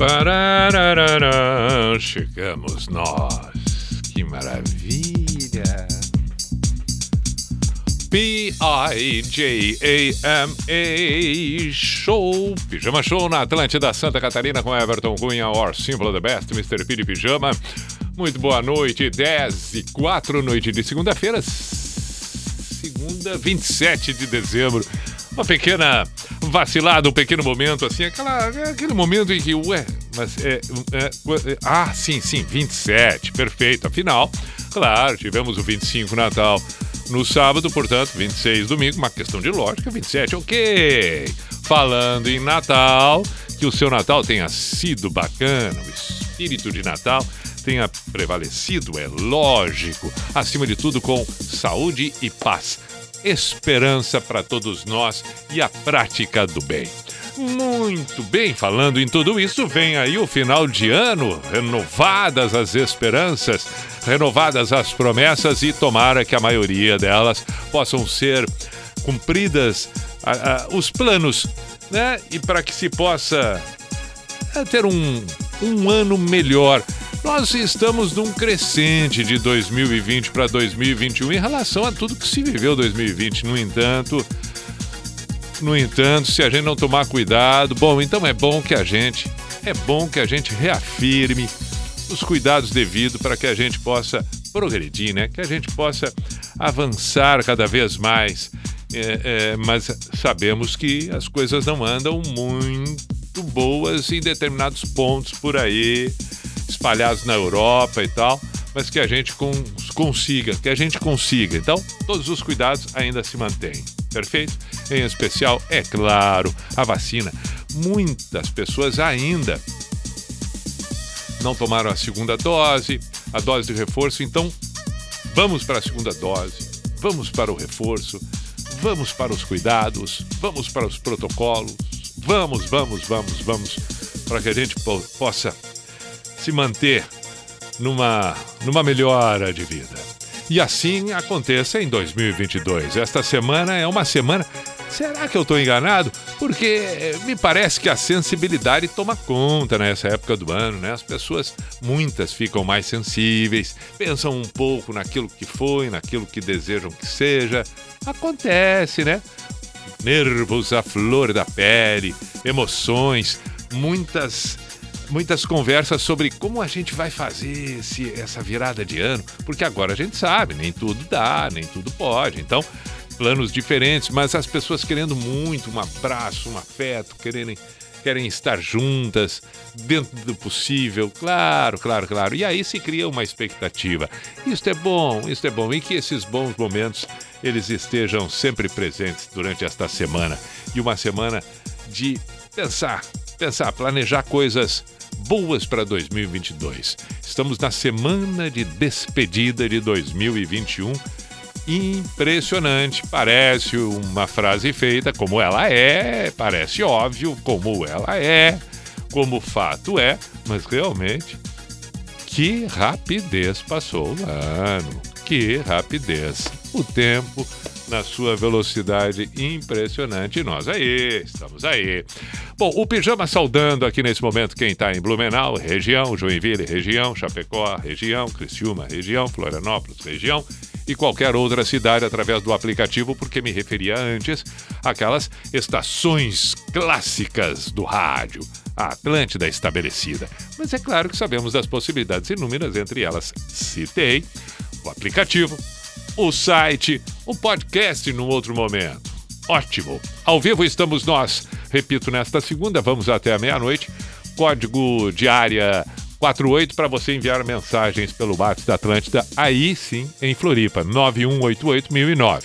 Pararararã, chegamos nós. Que maravilha. P-I-J-A-M-A Show, Pijama Show na Atlântida Santa Catarina com Everton Cunha, or Simple the Best, Mr. P de Pijama. Muito boa noite, 10 e 4, noite de segunda-feira, segunda, 27 de dezembro. Uma pequena vacilada, um pequeno momento, assim, aquela, aquele momento em que, ué, mas é, é, é, Ah, sim, sim, 27, perfeito. Afinal, claro, tivemos o 25 Natal no sábado, portanto, 26 domingo, uma questão de lógica, 27, ok. Falando em Natal, que o seu Natal tenha sido bacana, o espírito de Natal tenha prevalecido, é lógico. Acima de tudo, com saúde e paz esperança para todos nós e a prática do bem. Muito bem, falando em tudo isso, vem aí o final de ano, renovadas as esperanças, renovadas as promessas e tomara que a maioria delas possam ser cumpridas, os planos, né? E para que se possa é, ter um, um ano melhor nós estamos num crescente de 2020 para 2021 em relação a tudo que se viveu 2020. No entanto, no entanto, se a gente não tomar cuidado, bom, então é bom que a gente é bom que a gente reafirme os cuidados devidos para que a gente possa progredir, né? Que a gente possa avançar cada vez mais. É, é, mas sabemos que as coisas não andam muito boas em determinados pontos por aí espalhados na Europa e tal, mas que a gente consiga, que a gente consiga. Então, todos os cuidados ainda se mantêm. Perfeito? Em especial, é claro, a vacina. Muitas pessoas ainda não tomaram a segunda dose, a dose de reforço, então vamos para a segunda dose, vamos para o reforço, vamos para os cuidados, vamos para os protocolos, vamos, vamos, vamos, vamos, para que a gente possa se manter numa, numa melhora de vida. E assim aconteça em 2022. Esta semana é uma semana. Será que eu estou enganado? Porque me parece que a sensibilidade toma conta nessa época do ano, né? As pessoas, muitas, ficam mais sensíveis, pensam um pouco naquilo que foi, naquilo que desejam que seja. Acontece, né? Nervos à flor da pele, emoções, muitas muitas conversas sobre como a gente vai fazer esse, essa virada de ano, porque agora a gente sabe, nem tudo dá, nem tudo pode. Então, planos diferentes, mas as pessoas querendo muito um abraço, um afeto, querendo querem estar juntas, dentro do possível, claro, claro, claro. E aí se cria uma expectativa. Isto é bom, isto é bom. E que esses bons momentos eles estejam sempre presentes durante esta semana. E uma semana de pensar, pensar, planejar coisas boas para 2022. Estamos na semana de despedida de 2021. Impressionante, parece uma frase feita como ela é, parece óbvio como ela é, como fato é, mas realmente que rapidez passou o ano, que rapidez. O tempo na sua velocidade impressionante. Nós aí, estamos aí. Bom, o Pijama saudando aqui nesse momento quem está em Blumenau, região, Joinville, região, Chapecó, região, Criciúma, região, Florianópolis, região e qualquer outra cidade através do aplicativo, porque me referia antes àquelas estações clássicas do rádio, a Atlântida estabelecida. Mas é claro que sabemos das possibilidades inúmeras, entre elas citei o aplicativo, o site, o podcast num outro momento. Ótimo! Ao vivo estamos nós. Repito, nesta segunda, vamos até a meia-noite. Código de área 48 para você enviar mensagens pelo WhatsApp da Atlântida, aí sim, em Floripa, 9188009.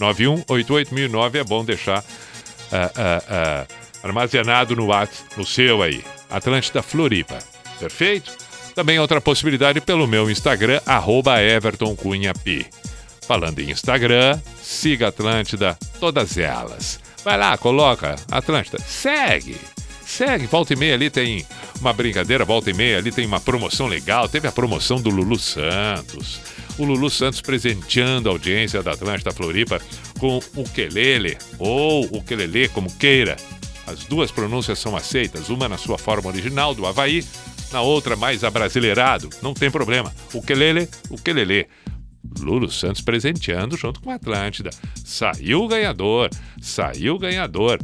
9188009 é bom deixar uh, uh, uh, armazenado no WhatsApp, no seu aí. Atlântida Floripa. Perfeito? Também outra possibilidade pelo meu Instagram, arroba Everton Cunha P. Falando em Instagram, siga Atlântida, todas elas. Vai lá, coloca Atlântida, segue. Segue, volta e meia ali tem uma brincadeira, volta e meia ali tem uma promoção legal. Teve a promoção do Lulu Santos. O Lulu Santos presenteando a audiência da Atlântida Floripa com o Quelele, ou o Quelele, como queira. As duas pronúncias são aceitas, uma na sua forma original, do Havaí, na outra mais abrasileirado. Não tem problema. O Quelele, o Quelele. Lulu Santos presenteando junto com a Atlântida. Saiu o ganhador, saiu o ganhador.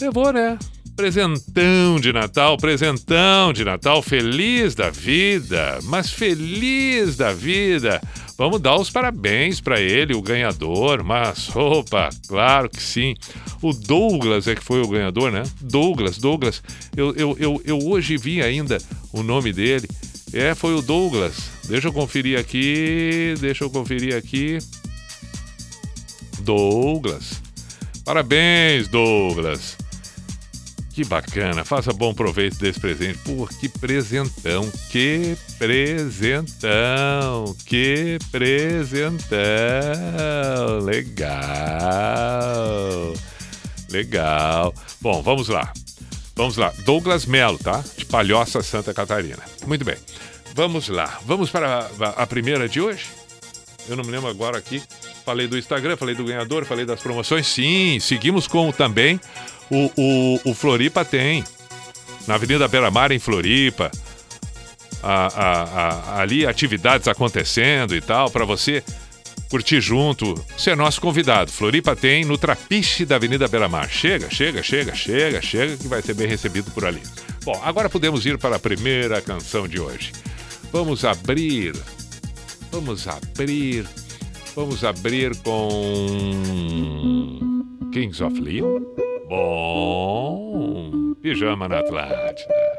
Levou, né? Presentão de Natal, presentão de Natal, feliz da vida, mas feliz da vida. Vamos dar os parabéns para ele, o ganhador. Mas, opa, claro que sim. O Douglas é que foi o ganhador, né? Douglas, Douglas. Eu, eu, eu, eu hoje vi ainda o nome dele. É, foi o Douglas. Deixa eu conferir aqui. Deixa eu conferir aqui. Douglas. Parabéns, Douglas. Que bacana, faça bom proveito desse presente. Pô, que presentão, que presentão, que presentão. Legal, legal. Bom, vamos lá. Vamos lá. Douglas Melo, tá? De Palhoça, Santa Catarina. Muito bem. Vamos lá. Vamos para a primeira de hoje? Eu não me lembro agora aqui. Falei do Instagram, falei do ganhador, falei das promoções. Sim, seguimos com também o, o, o Floripa tem. Na Avenida Beira Mar, em Floripa. A, a, ali atividades acontecendo e tal, para você curtir junto. Você é nosso convidado. Floripa tem no Trapiche da Avenida Beira Mar. Chega, chega, chega, chega, chega, que vai ser bem recebido por ali. Bom, agora podemos ir para a primeira canção de hoje. Vamos abrir. Vamos abrir. Vamos abrir com. Kings of Leon? Bom, pijama na Atlântida.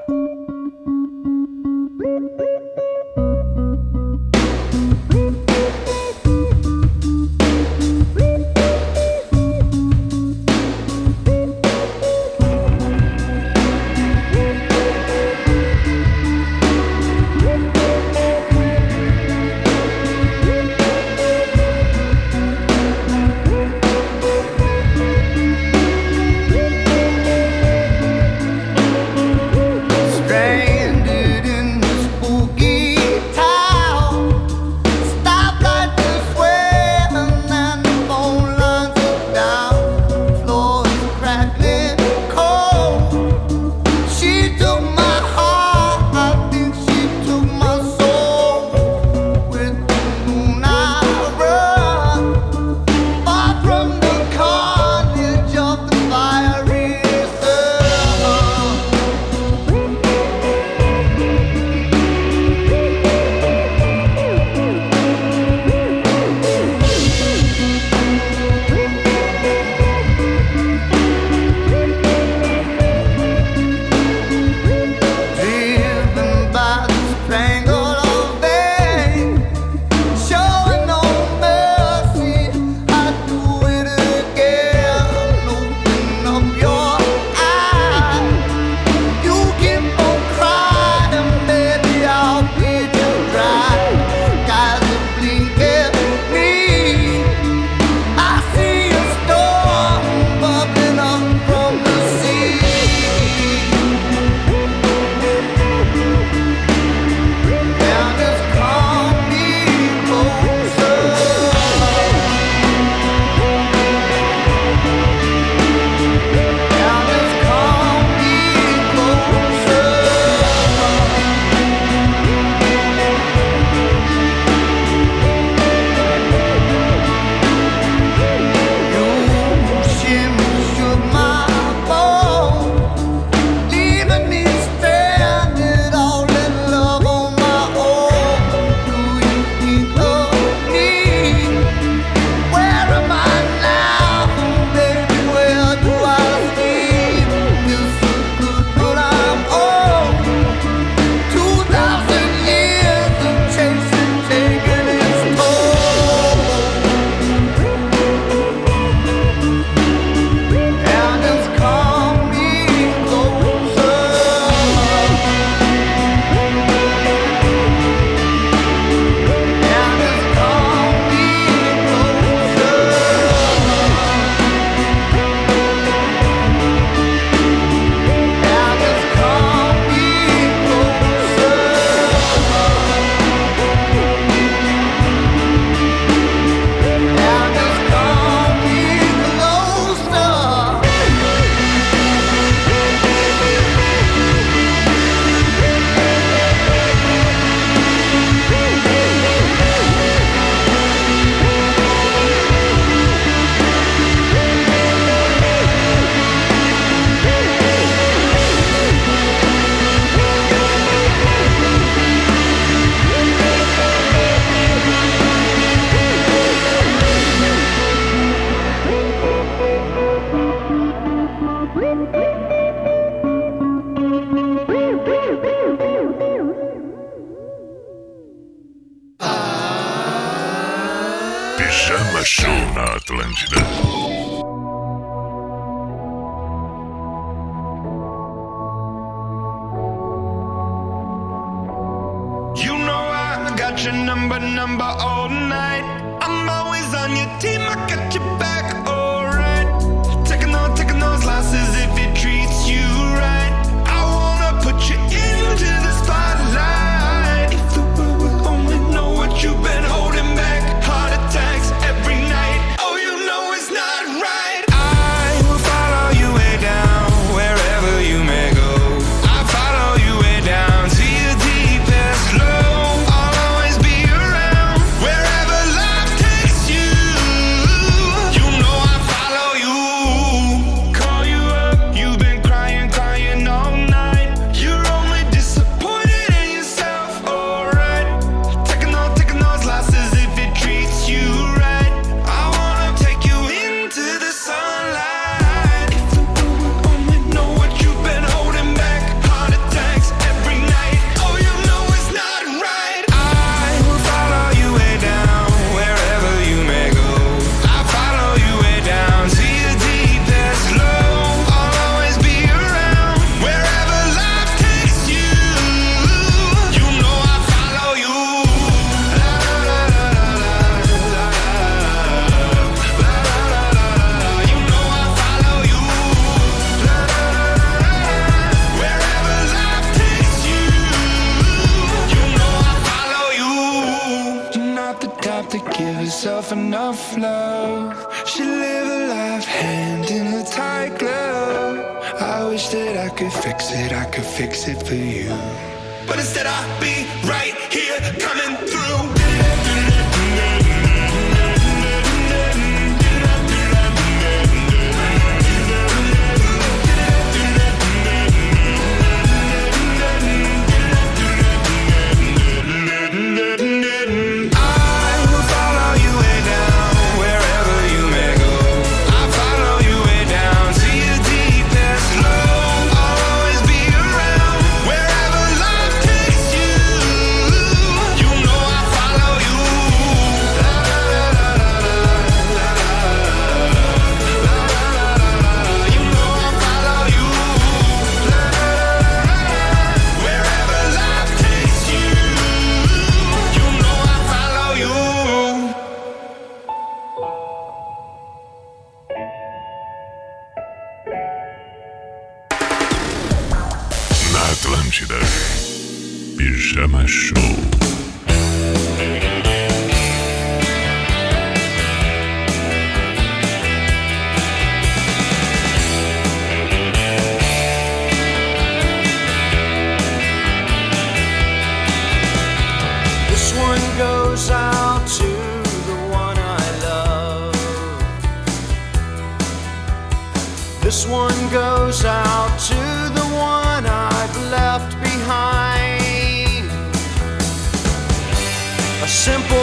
Simple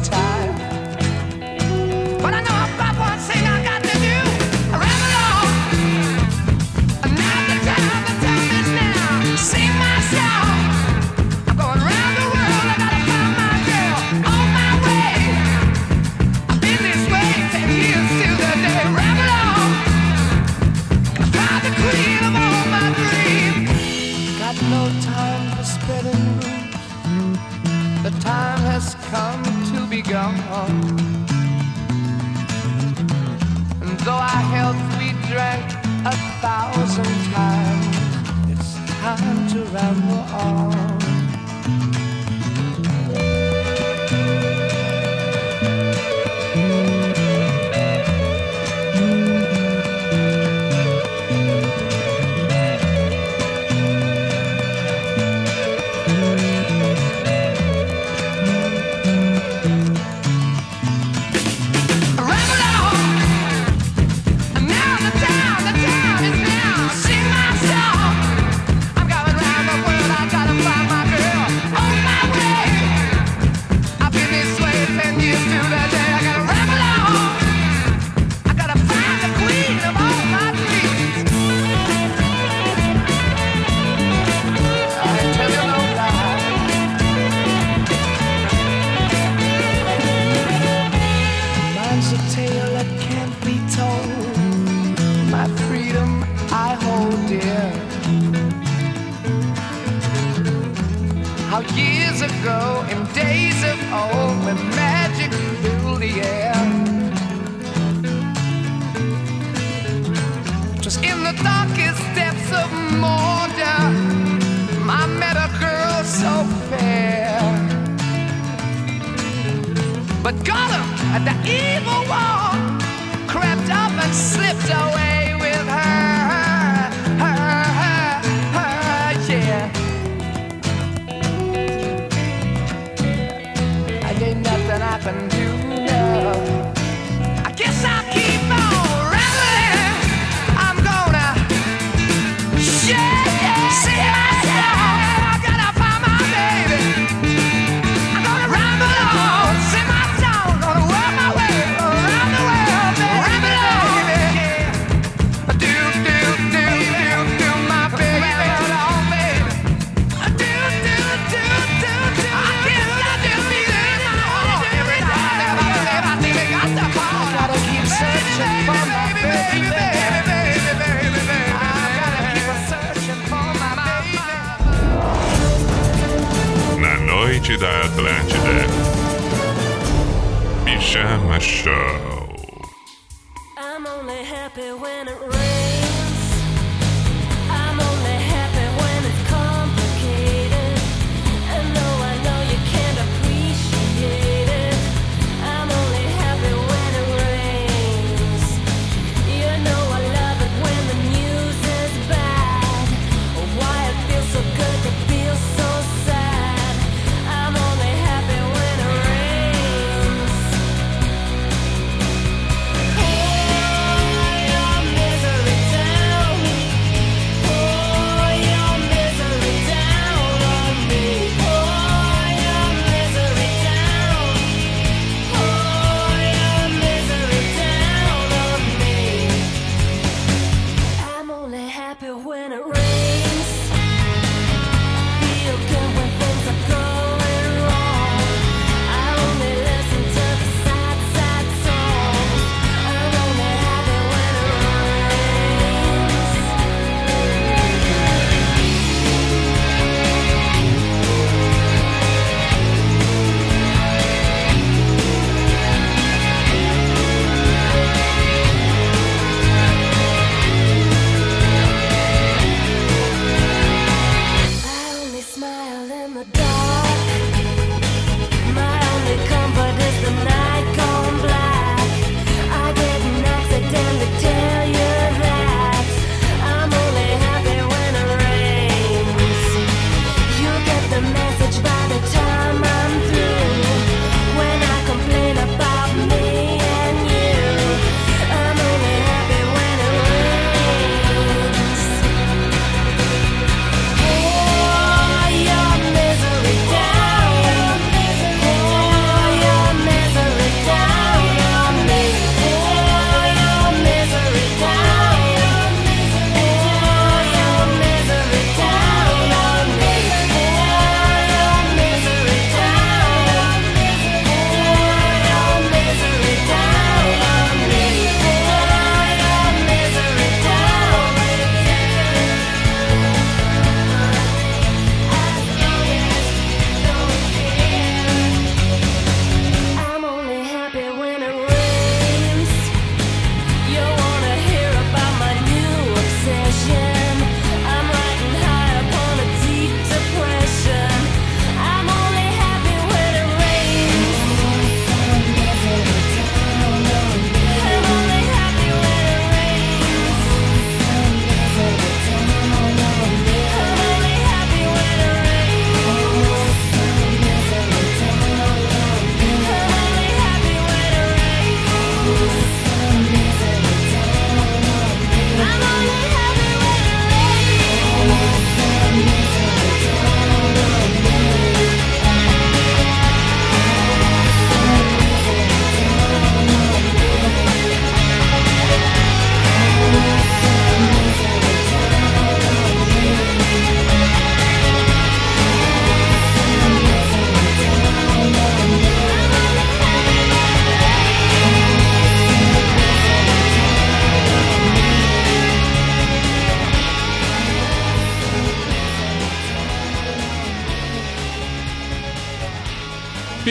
time.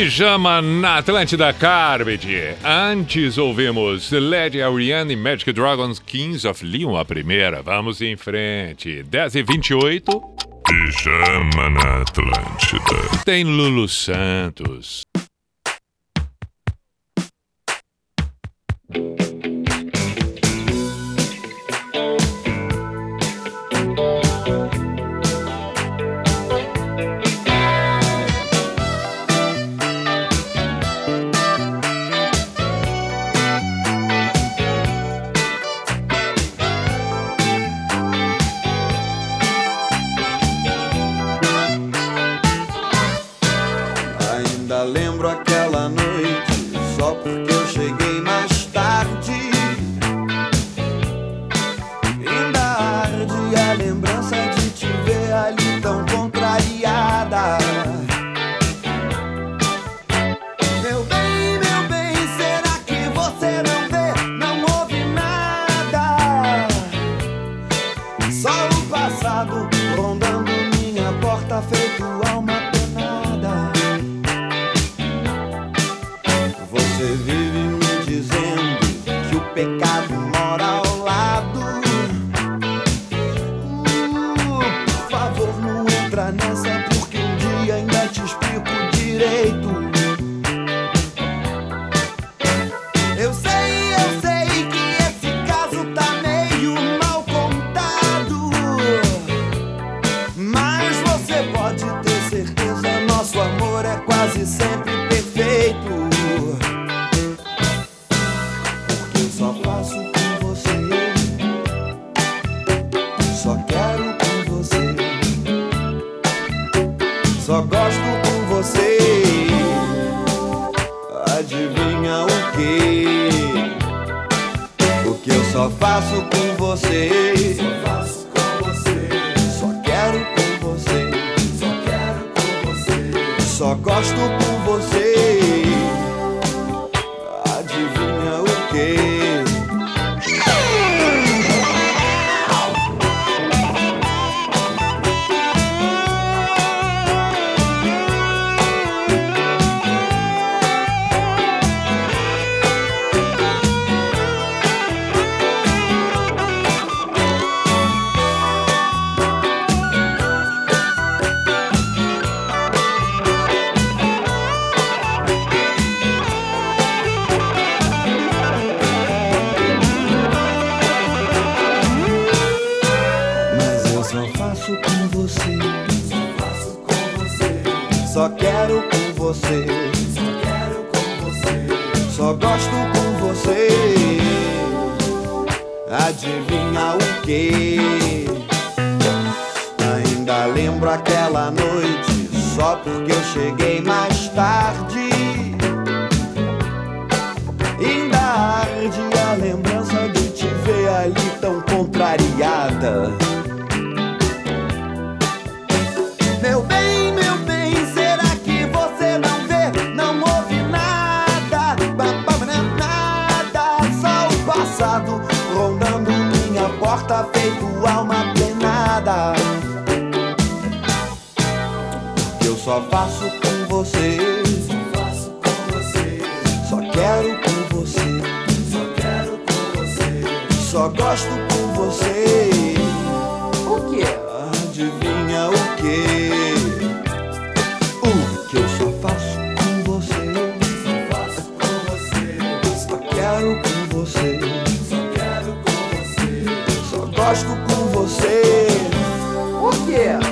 Pijama na Atlântida Carbide. Antes ouvimos Led Ariane e Magic Dragons Kings of Leon, a primeira. Vamos em frente. 10 e 28 Pijama na Atlântida. Tem Lulu Santos. O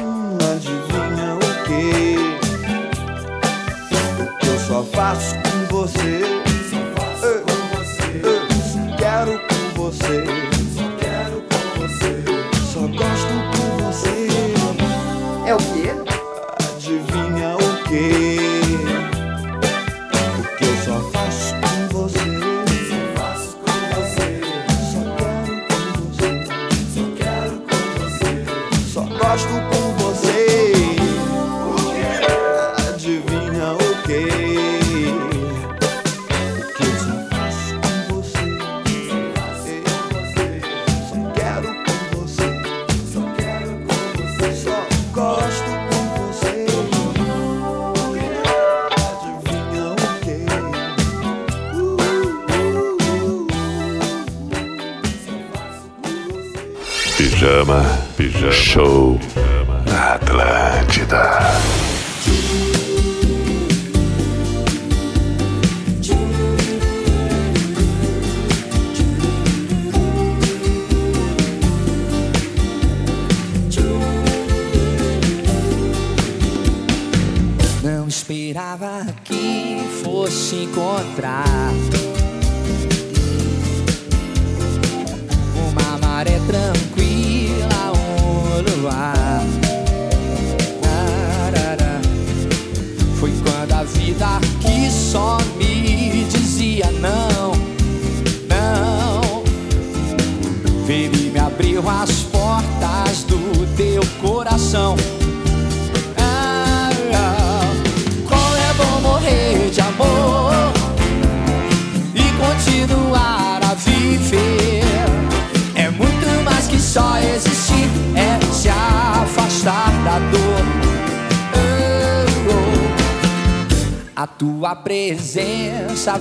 tua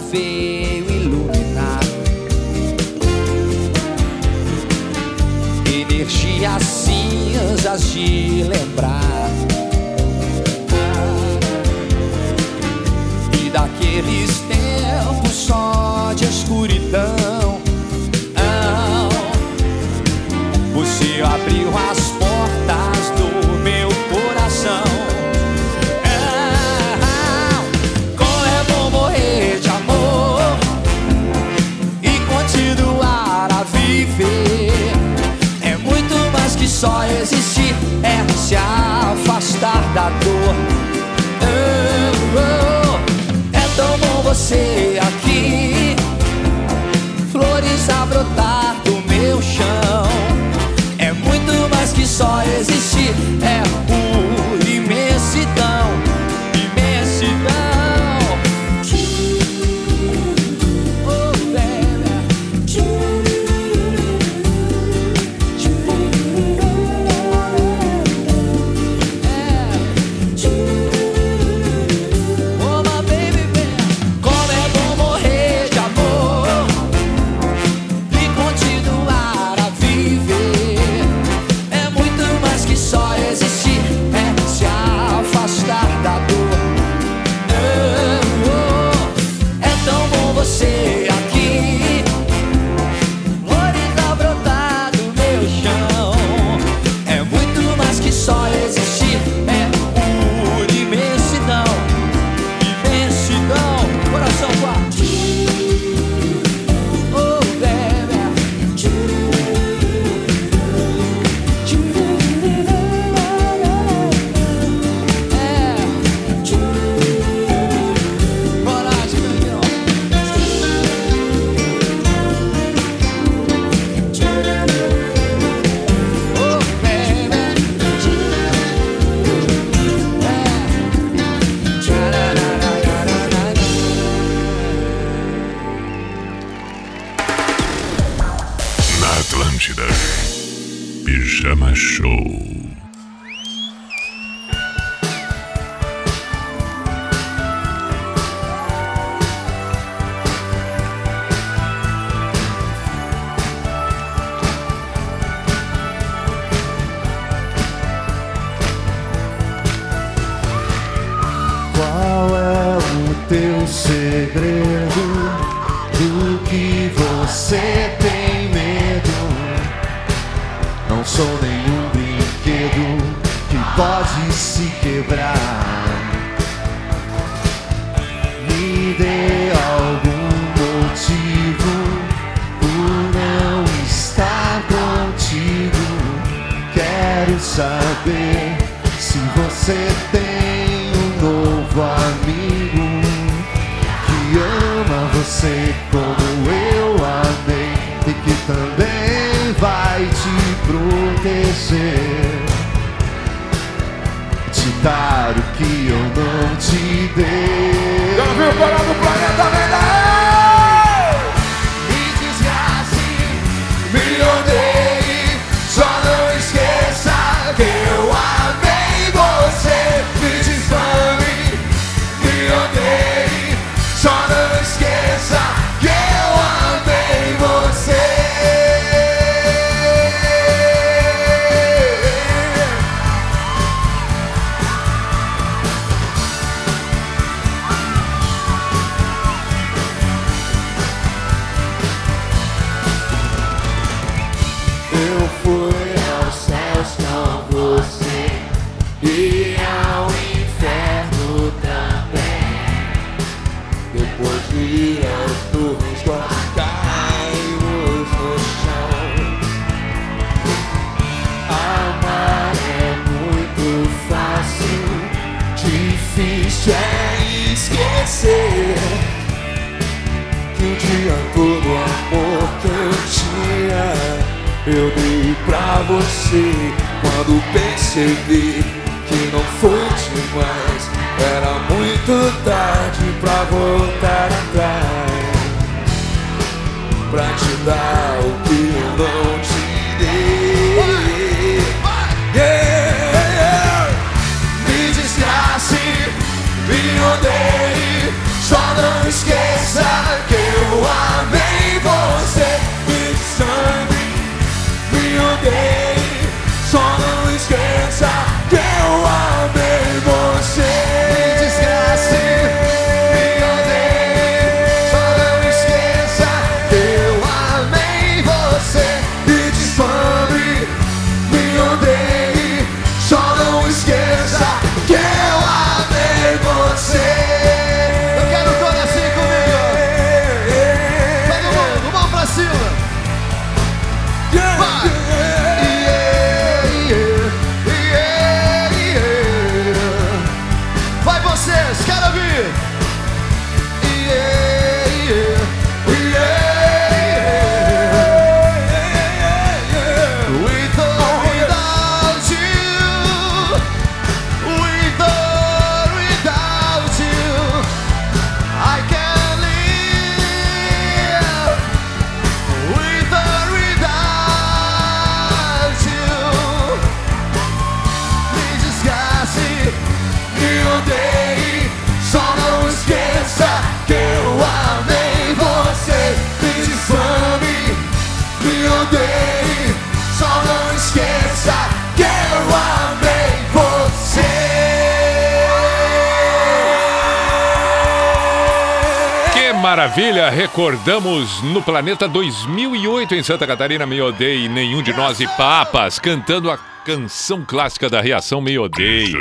maravilha! Recordamos no planeta 2008 em Santa Catarina, Me Odeie, Nenhum de Nós e Papas, cantando a canção clássica da reação Me Atlântida.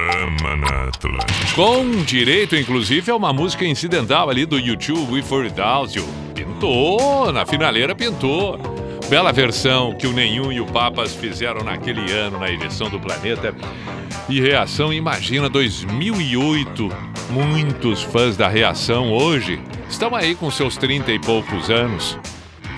Com direito, inclusive, a uma música incidental ali do YouTube, We For. Pintou, na finaleira pintou. Bela versão que o Nenhum e o Papas fizeram naquele ano na edição do Planeta. E Reação, imagina 2008. Muitos fãs da Reação hoje estão aí com seus 30 e poucos anos.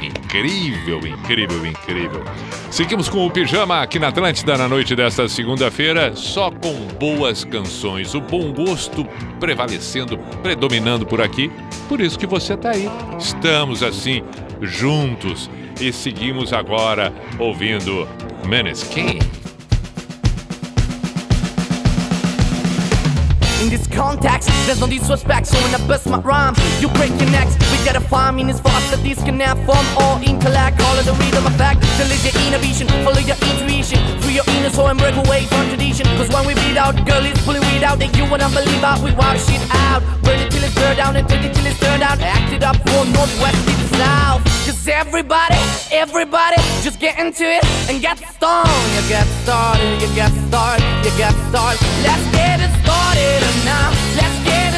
Incrível, incrível, incrível. Seguimos com o Pijama aqui na Atlântida na noite desta segunda-feira, só com boas canções. O bom gosto prevalecendo, predominando por aqui. Por isso que você tá aí. Estamos assim, juntos. E seguimos agora ouvindo Maneskin. In this context, there's no disrespect, so when I bust my rhyme, you break your necks. We gotta find meanings us that disconnect from all intellect. All of the rhythm effect, live your inner vision, follow your intuition, free your inner soul and break away from tradition. Cause when we beat out, girl, it's pulling weed out that you wanna believe out. We wash it out, burn it till it's burned down and take it till it's turned out. Act it up for northwest to south. Cause everybody, everybody, just get into it and get stoned. You get started, you get started, you get started. Let's get it started now. Let's get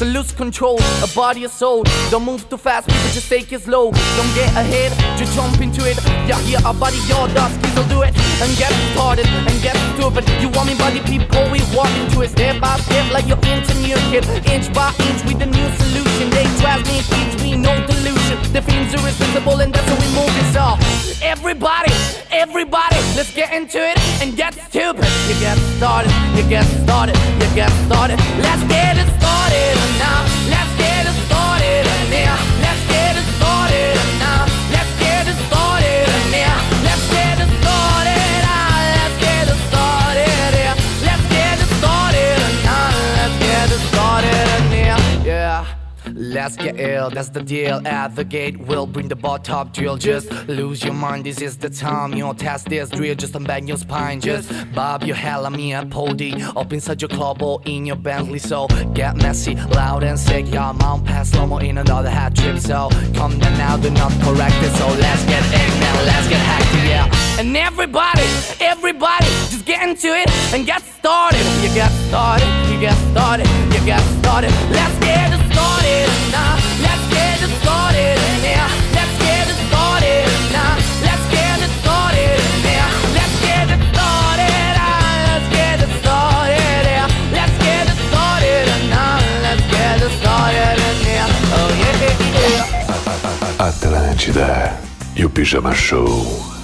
So lose control of body and soul. Don't move too fast, people just take it slow. Don't get ahead, just jump into it. Yeah, yeah, our body, your dust, will do it. And get started and get stupid. You want me body people, we walk into it step by step like you're into new kid. Inch by inch with a new solution. They trust me, keeps me no delusion. The fiends are irresistible and that's how we move this off. Everybody, everybody, let's get into it and get stupid. You get started, you get started, you get started. Let's get it started now. Let's Let's get ill, that's the deal. At the gate, we'll bring the ball top drill. Just lose your mind, this is the time. You know, test this drill, just unbang your spine. Just bob your hell me at Pody. Up inside your club or in your Bentley. So get messy, loud and sick. Your mom pass slow mo in another hat trip. So come down now, do not correct it. So let's get now, let's get hacked, yeah. And everybody, everybody, just get into it and get started. You get started, you get started, you get started. Let's get it started now. Let's get it started now. Let's get it started now. Let's get it started now. Let's get it started. ah, Let's get it started. yeah. Let's get it started now. Let's get it started now. Oh yeah. Atlântida e o Pijama Show.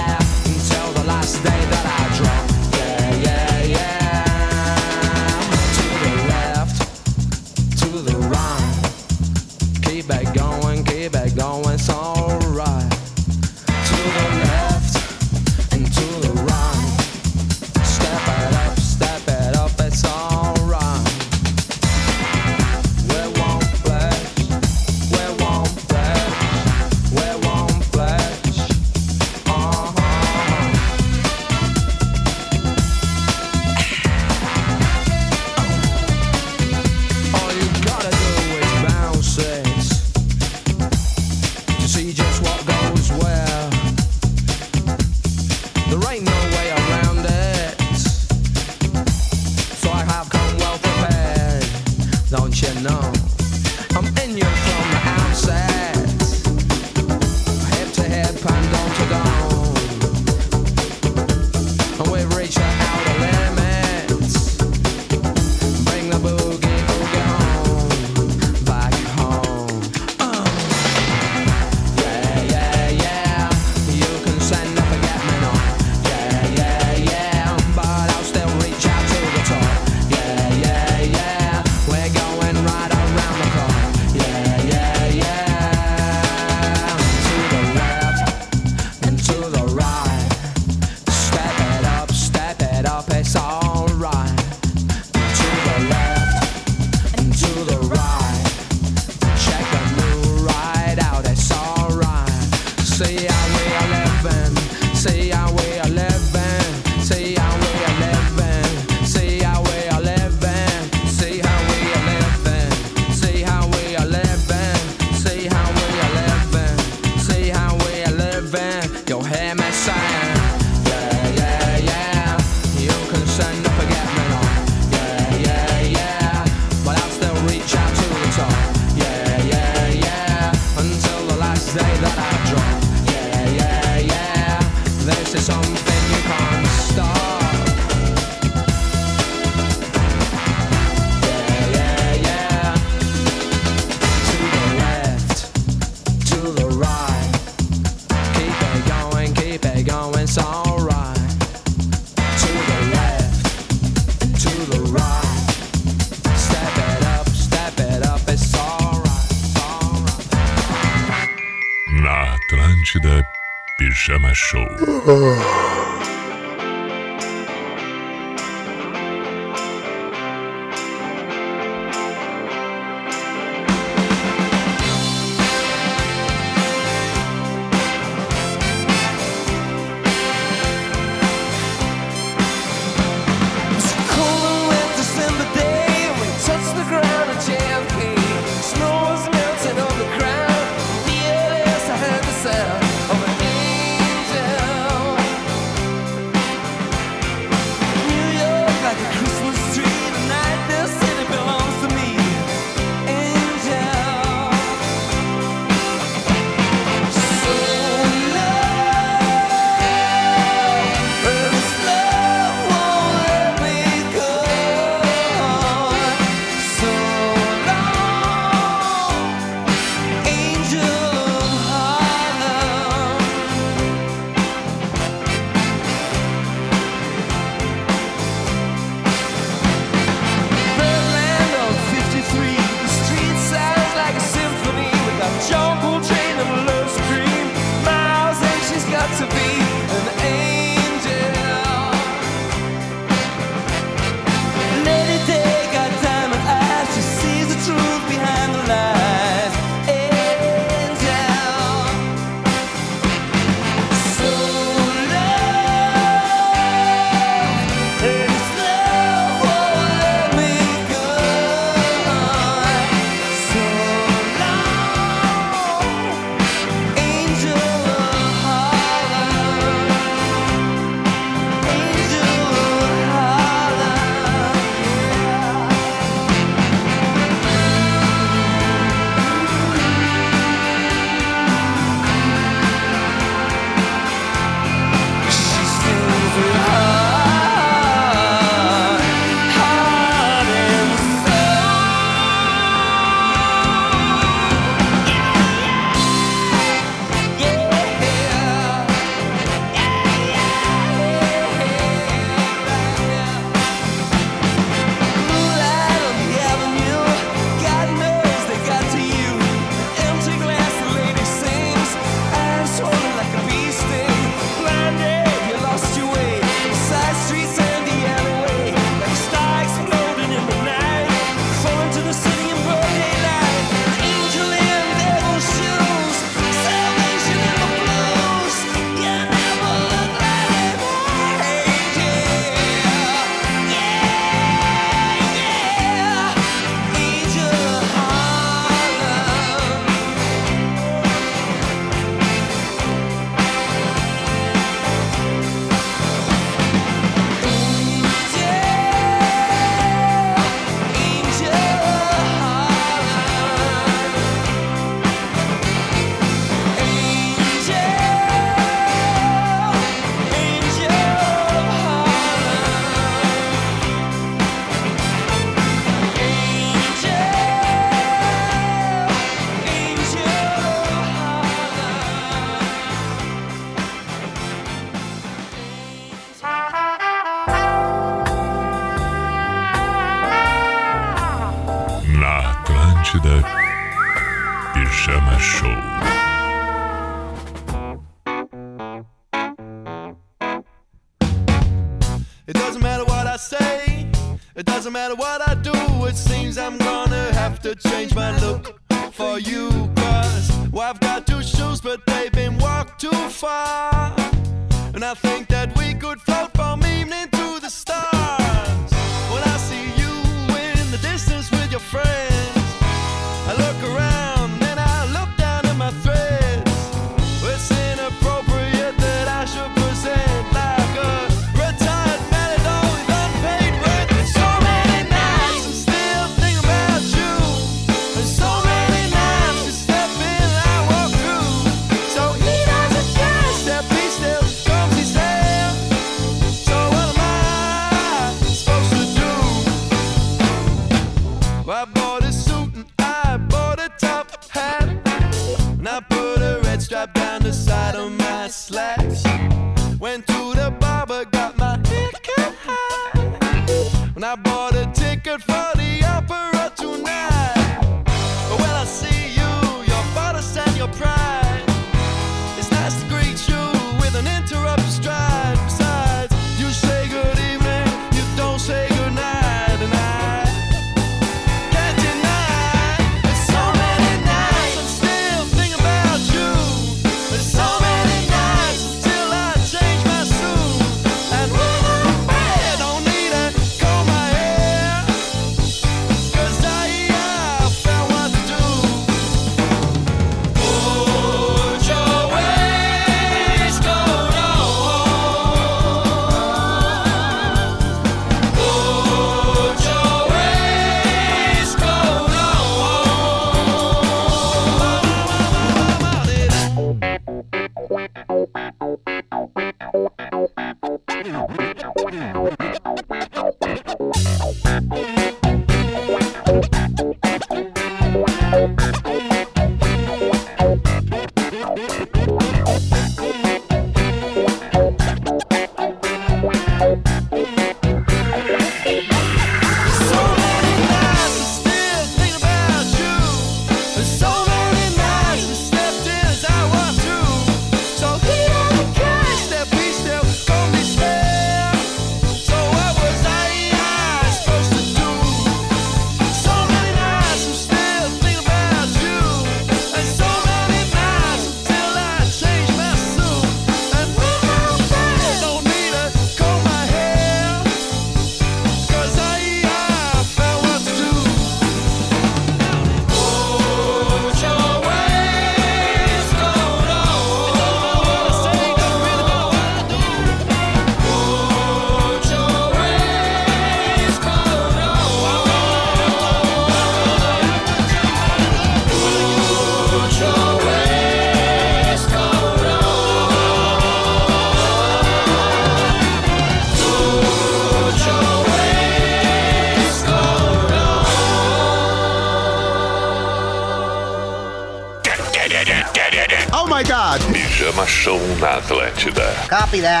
Copy that.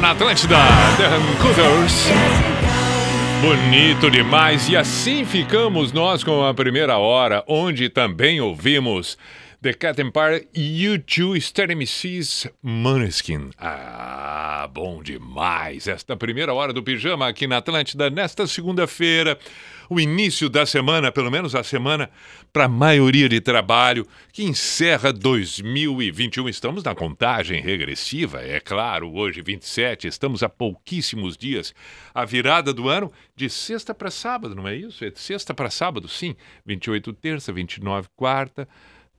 Na Atlântida, The Cooters. Bonito demais. E assim ficamos nós com a primeira hora, onde também ouvimos The Cat Empire e U2 Steady MCs Maneskin. Ah, bom demais. Esta primeira hora do Pijama aqui na Atlântida, nesta segunda-feira. O início da semana, pelo menos a semana, para a maioria de trabalho, que encerra 2021. Estamos na contagem regressiva, é claro, hoje 27, estamos a pouquíssimos dias. A virada do ano de sexta para sábado, não é isso? É de sexta para sábado, sim. 28 terça, 29 quarta.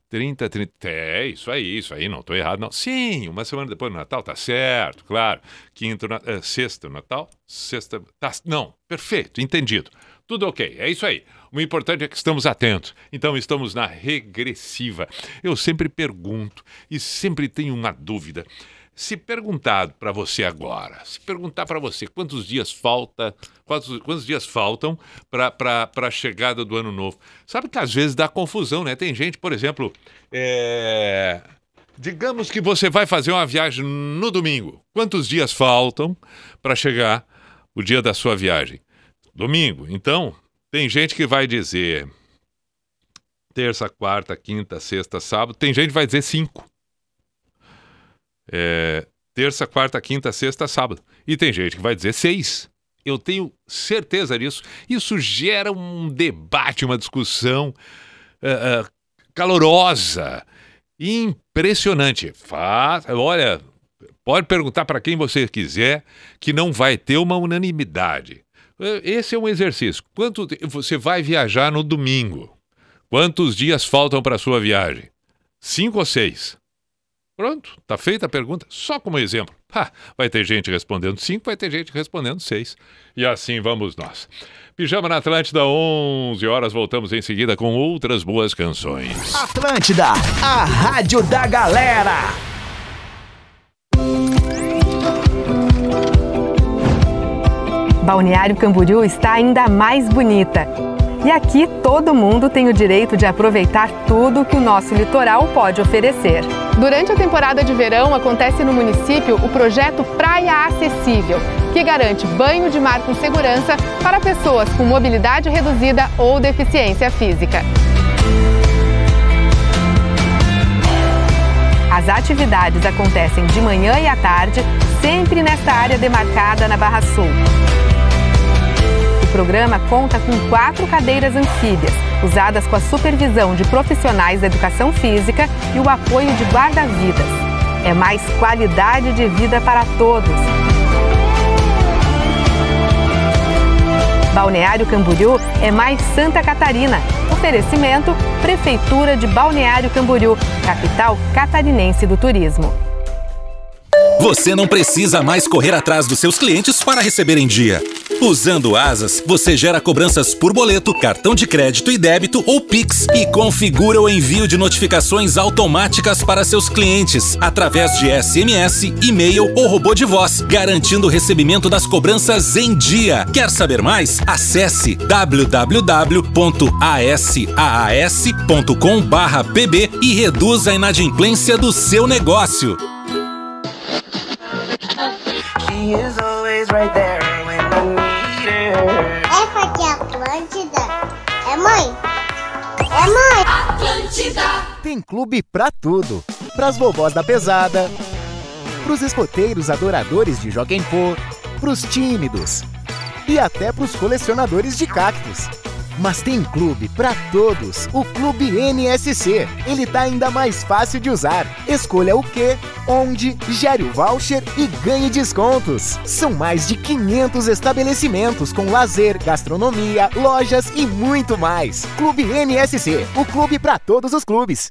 30, 30. É, isso aí, isso aí, não estou errado, não. Sim, uma semana depois do Natal, tá certo, claro. Quinto, na- sexta, Natal, sexta. Tá, não, perfeito, entendido. Tudo ok, é isso aí. O importante é que estamos atentos. Então, estamos na regressiva. Eu sempre pergunto e sempre tenho uma dúvida. Se perguntado para você agora, se perguntar para você quantos dias falta, quantos, quantos dias faltam para a chegada do ano novo, sabe que às vezes dá confusão, né? Tem gente, por exemplo, é, digamos que você vai fazer uma viagem no domingo. Quantos dias faltam para chegar o dia da sua viagem? Domingo. Então, tem gente que vai dizer terça, quarta, quinta, sexta, sábado. Tem gente que vai dizer cinco. É, terça, quarta, quinta, sexta, sábado. E tem gente que vai dizer seis. Eu tenho certeza disso. Isso gera um debate, uma discussão eh, eh, calorosa, impressionante. Faz, olha, pode perguntar para quem você quiser que não vai ter uma unanimidade. É, esse é um exercício. Quanto você vai viajar no domingo? Quantos dias faltam para a sua viagem? Cinco ou seis? Pronto, está feita a pergunta. Só como exemplo. Ha, vai ter gente respondendo cinco, vai ter gente respondendo seis. E assim vamos nós. Pijama na Atlântida, 11 horas. Voltamos em seguida com outras boas canções. Atlântida, a rádio da galera. Balneário Camboriú está ainda mais bonita. E aqui todo mundo tem o direito de aproveitar tudo que o nosso litoral pode oferecer. Durante a temporada de verão acontece no município o projeto Praia Acessível, que garante banho de mar com segurança para pessoas com mobilidade reduzida ou deficiência física. As atividades acontecem de manhã e à tarde, sempre nesta área demarcada na Barra Sul programa conta com quatro cadeiras anfíbias, usadas com a supervisão de profissionais da educação física e o apoio de guarda-vidas. É mais qualidade de vida para todos. Balneário Camboriú é mais Santa Catarina. Oferecimento Prefeitura de Balneário Camboriú, capital catarinense do turismo. Você não precisa mais correr atrás dos seus clientes para receber em dia. Usando Asas, você gera cobranças por boleto, cartão de crédito e débito ou Pix e configura o envio de notificações automáticas para seus clientes através de SMS, e-mail ou robô de voz, garantindo o recebimento das cobranças em dia. Quer saber mais? Acesse www.asaas.com/pb e reduza a inadimplência do seu negócio. She is always right there. É, mãe! Atlântida! Tem clube pra tudo. Pras vovós da pesada, pros escoteiros adoradores de Joguem Pô, pros tímidos e até pros colecionadores de cactos. Mas tem clube para todos. O Clube NSC. Ele tá ainda mais fácil de usar. Escolha o que, onde, gere o voucher e ganhe descontos. São mais de 500 estabelecimentos com lazer, gastronomia, lojas e muito mais. Clube NSC. O clube para todos os clubes.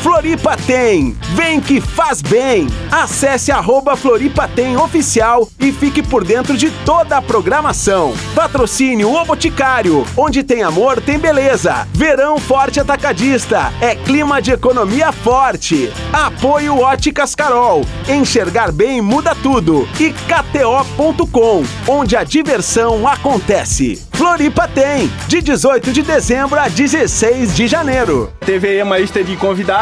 Floripa tem! Vem que faz bem! Acesse arroba Floripa tem oficial e fique por dentro de toda a programação. Patrocínio O Boticário, onde tem amor, tem beleza. Verão Forte Atacadista, é clima de economia forte. Apoio Óticas Carol, enxergar bem muda tudo. E KTO.com, onde a diversão acontece. Floripa tem, de 18 de dezembro a 16 de janeiro. TVE aí é de convidados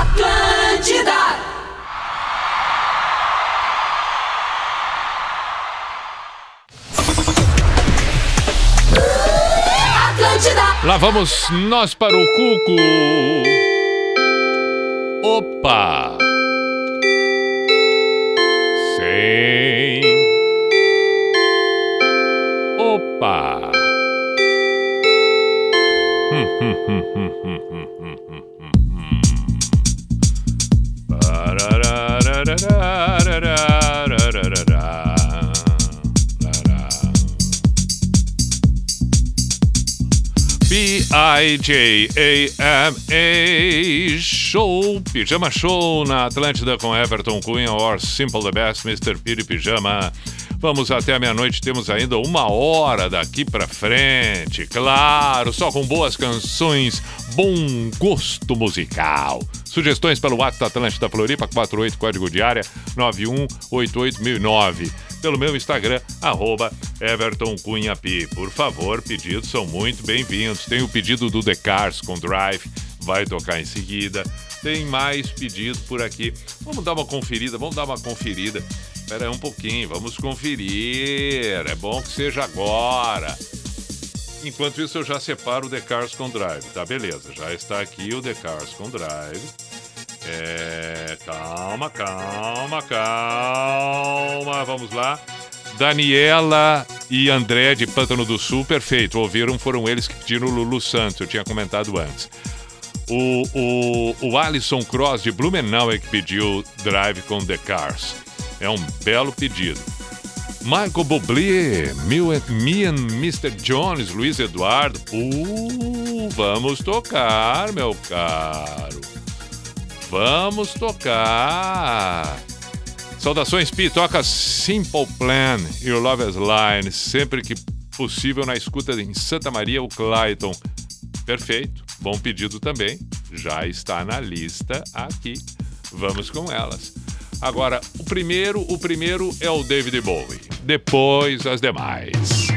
Atlântida! Atlântida! Lá vamos nós para o Cuco! Opa! Sem. Opa! Hum, hum, hum, hum. B-I-J-A-M-A Show, Pijama Show na Atlântida com Everton Cunha or Simple the Best, Mr. Piri Pijama. Vamos até a meia-noite, temos ainda uma hora daqui para frente. Claro, só com boas canções, bom gosto musical. Sugestões pelo WhatsApp da Atlântida Floripa, 48 código de área 9188009. Pelo meu Instagram, arroba Everton Cunha. Por favor, pedidos são muito bem-vindos. Tem o pedido do The Cars com Drive, vai tocar em seguida. Tem mais pedidos por aqui. Vamos dar uma conferida, vamos dar uma conferida. Espera aí um pouquinho, vamos conferir. É bom que seja agora. Enquanto isso, eu já separo o The Cars com Drive, tá? Beleza, já está aqui o The Cars com Drive. É, calma, calma, calma. Vamos lá. Daniela e André de Pântano do Sul, perfeito. Ouviram, foram eles que pediram o Lulu Santos, eu tinha comentado antes. O, o, o Alisson Cross de Blumenau é que pediu Drive com The Cars. É um belo pedido. Michael Bublé, Me and, Mr. Jones, Luiz Eduardo. Uh, vamos tocar, meu caro. Vamos tocar. Saudações, Pi. Toca Simple Plan, Your Love is Line. Sempre que possível na escuta em Santa Maria, o Clayton. Perfeito. Bom pedido também. Já está na lista aqui. Vamos com elas. Agora, o primeiro, o primeiro é o David Bowie. Depois as demais.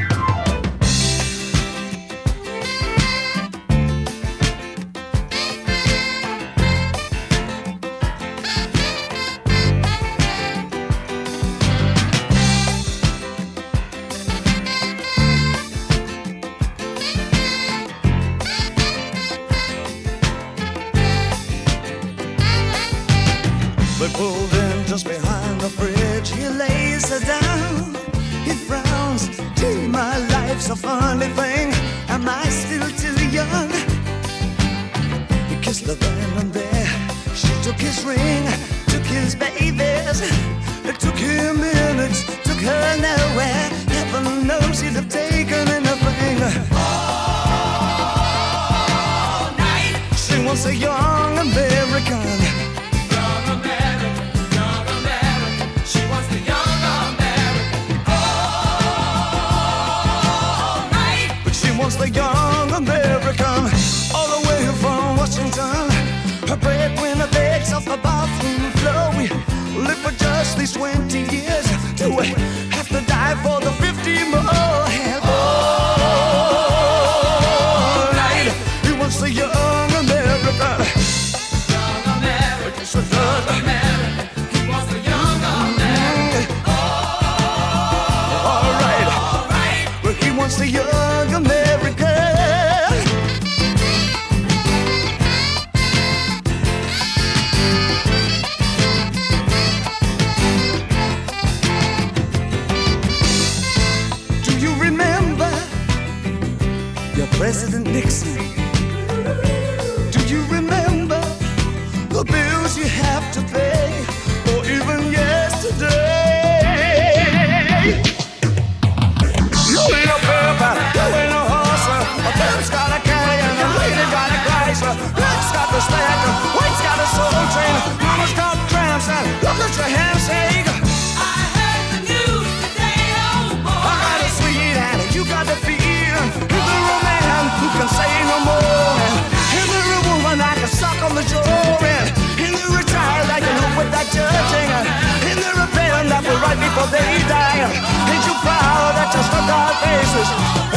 They die? Ain't you proud that you struck our faces?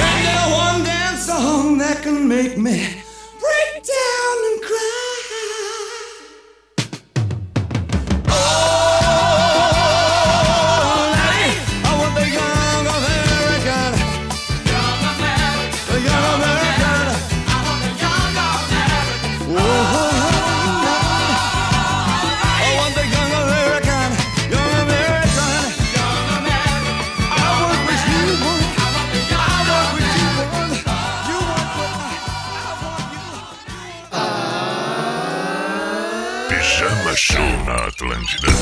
Ain't there one dance song that can make me na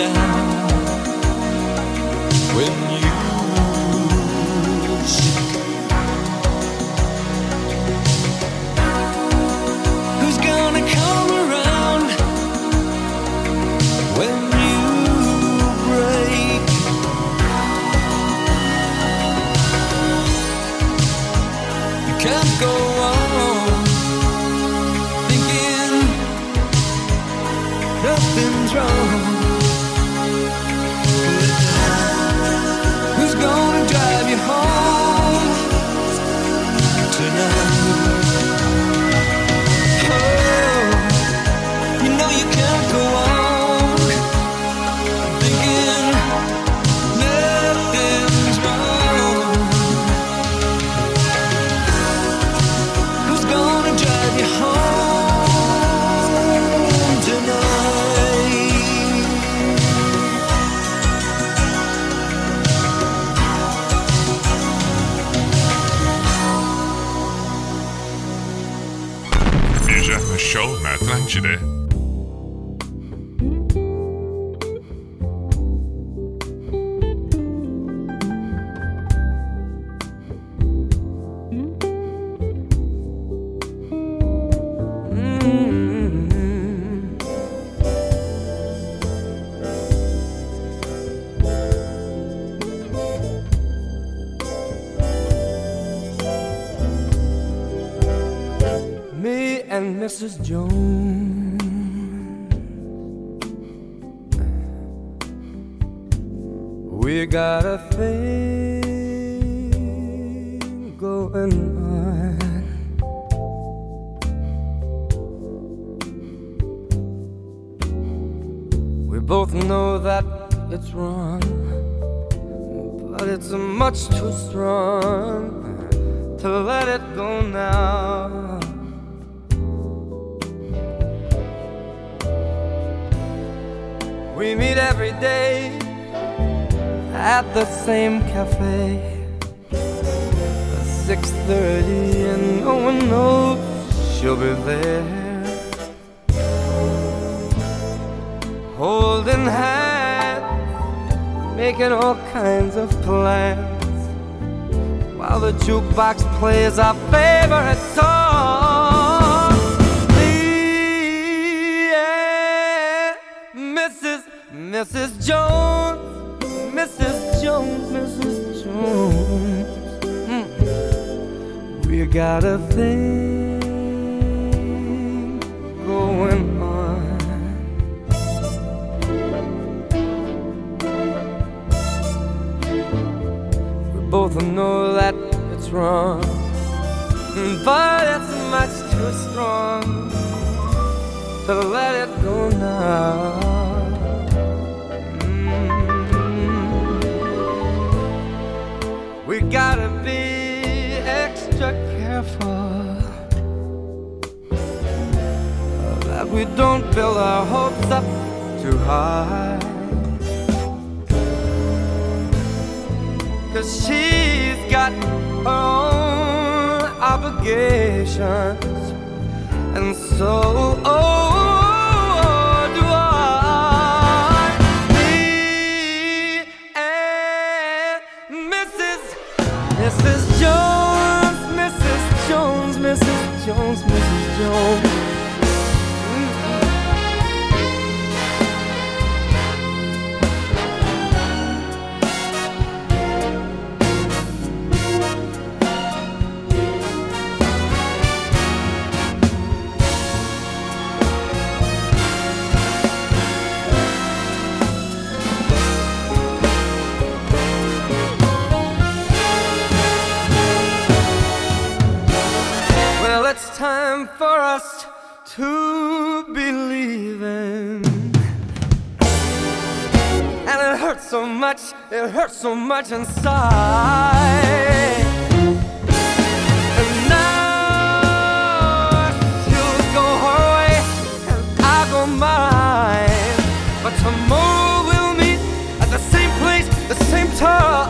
down Jones. She's got her own obligations, and so oh, do I. Me and Mrs. Mrs. Jones, Mrs. Jones, Mrs. Jones, Mrs. Jones. For us to believe in. And it hurts so much, it hurts so much inside. And now she'll go her way and I go mine. But tomorrow we'll meet at the same place, the same time.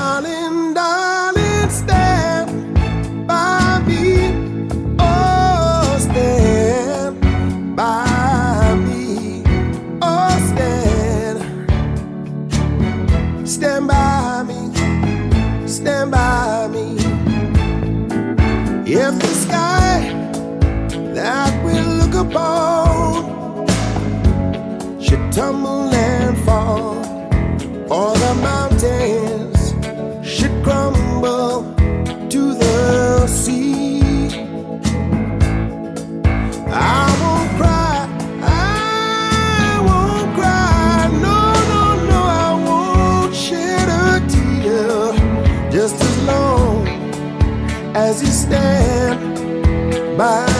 upon should tumble and fall, or the mountains should crumble to the sea. I won't cry, I won't cry, no, no, no, I won't shed a tear. Just as long as you stand by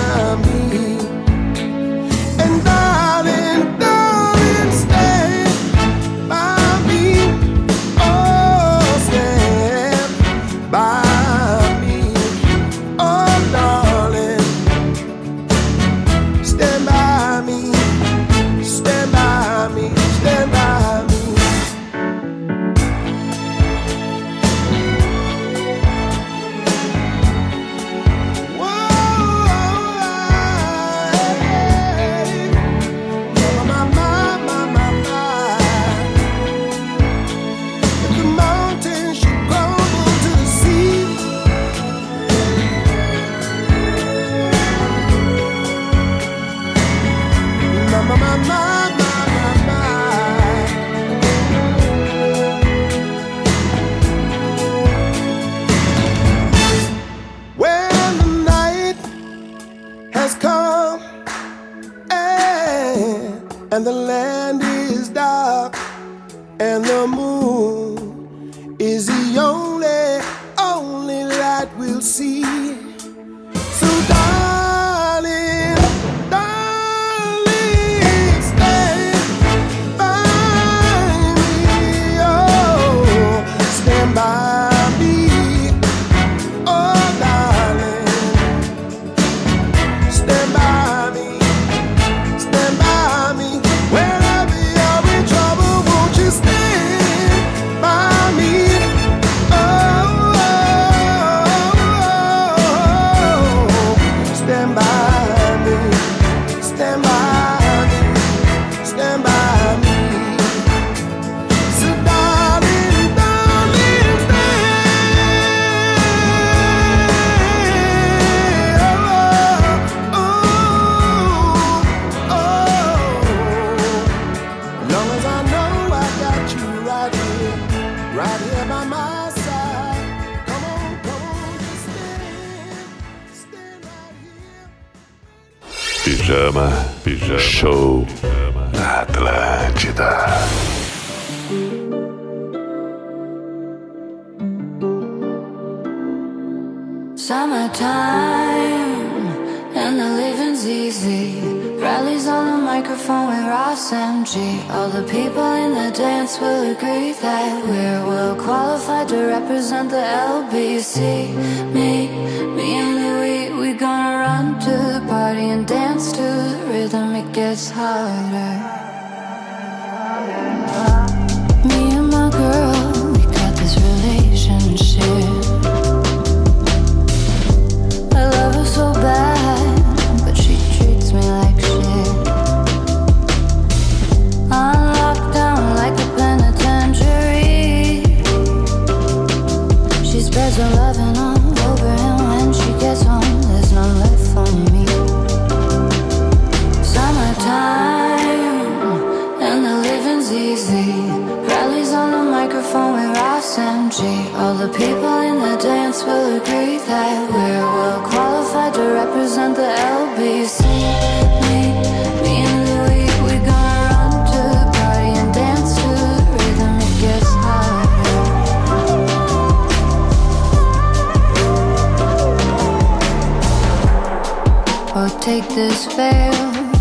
Or take this veil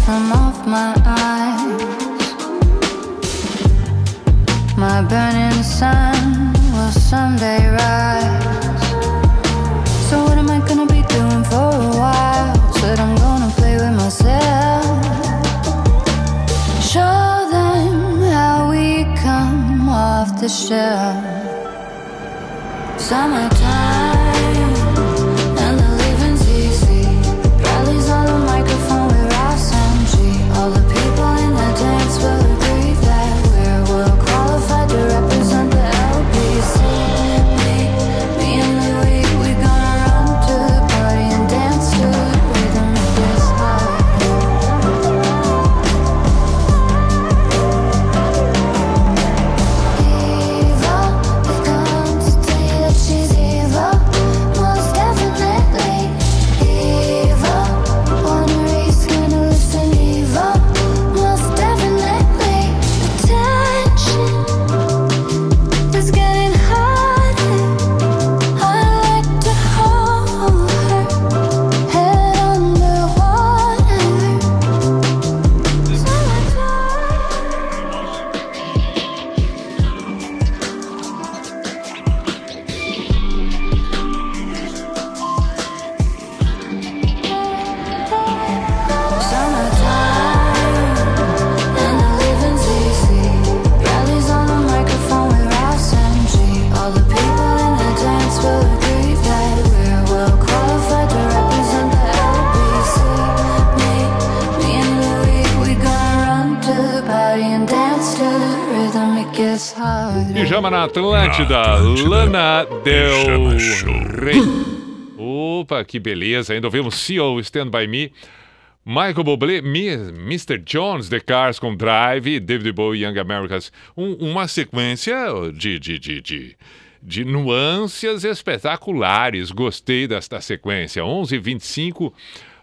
from off my eyes. My burning sun will someday rise. So, what am I gonna be doing for a while? Said I'm gonna play with myself. Show them how we come off the shelf. Summertime. chama na Atlântida, na Atlântida. Lana Del Rey. Opa, que beleza, ainda ouvimos CEO Stand By Me. Michael Bublé, Mr. Jones, The Cars com Drive, David Bowie, Young Americans. Um, uma sequência de, de, de, de, de nuances espetaculares. Gostei desta sequência. 11 25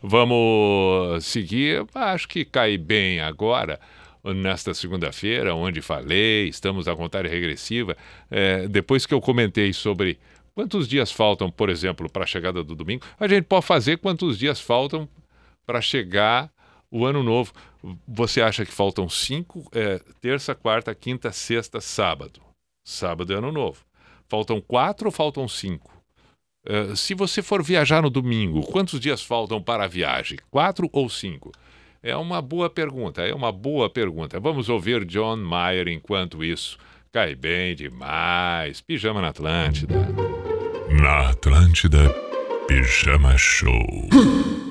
vamos seguir. Acho que cai bem agora nesta segunda-feira, onde falei, estamos à contagem regressiva. É, depois que eu comentei sobre quantos dias faltam, por exemplo, para a chegada do domingo, a gente pode fazer quantos dias faltam para chegar o ano novo. Você acha que faltam cinco? É, terça, quarta, quinta, sexta, sábado. Sábado é ano novo. Faltam quatro ou faltam cinco? É, se você for viajar no domingo, quantos dias faltam para a viagem? Quatro ou cinco? É uma boa pergunta, é uma boa pergunta. Vamos ouvir John Mayer enquanto isso. Cai bem demais. Pijama na Atlântida. Na Atlântida, Pijama Show.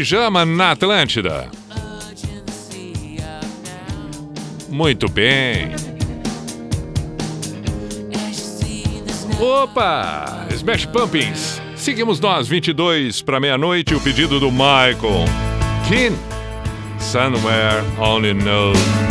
Pijama na Atlântida. Muito bem. Opa! Smash Pumpings. Seguimos nós, 22 para meia-noite, o pedido do Michael. Kim. Somewhere Only Knows.